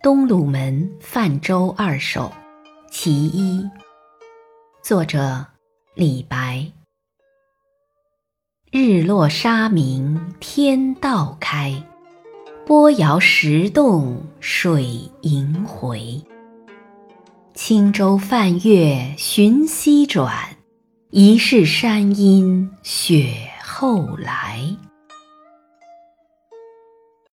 东鲁门泛舟二首·其一，作者李白。日落沙明天道开，波摇石动水萦回。轻舟泛月寻溪转，疑是山阴雪后来。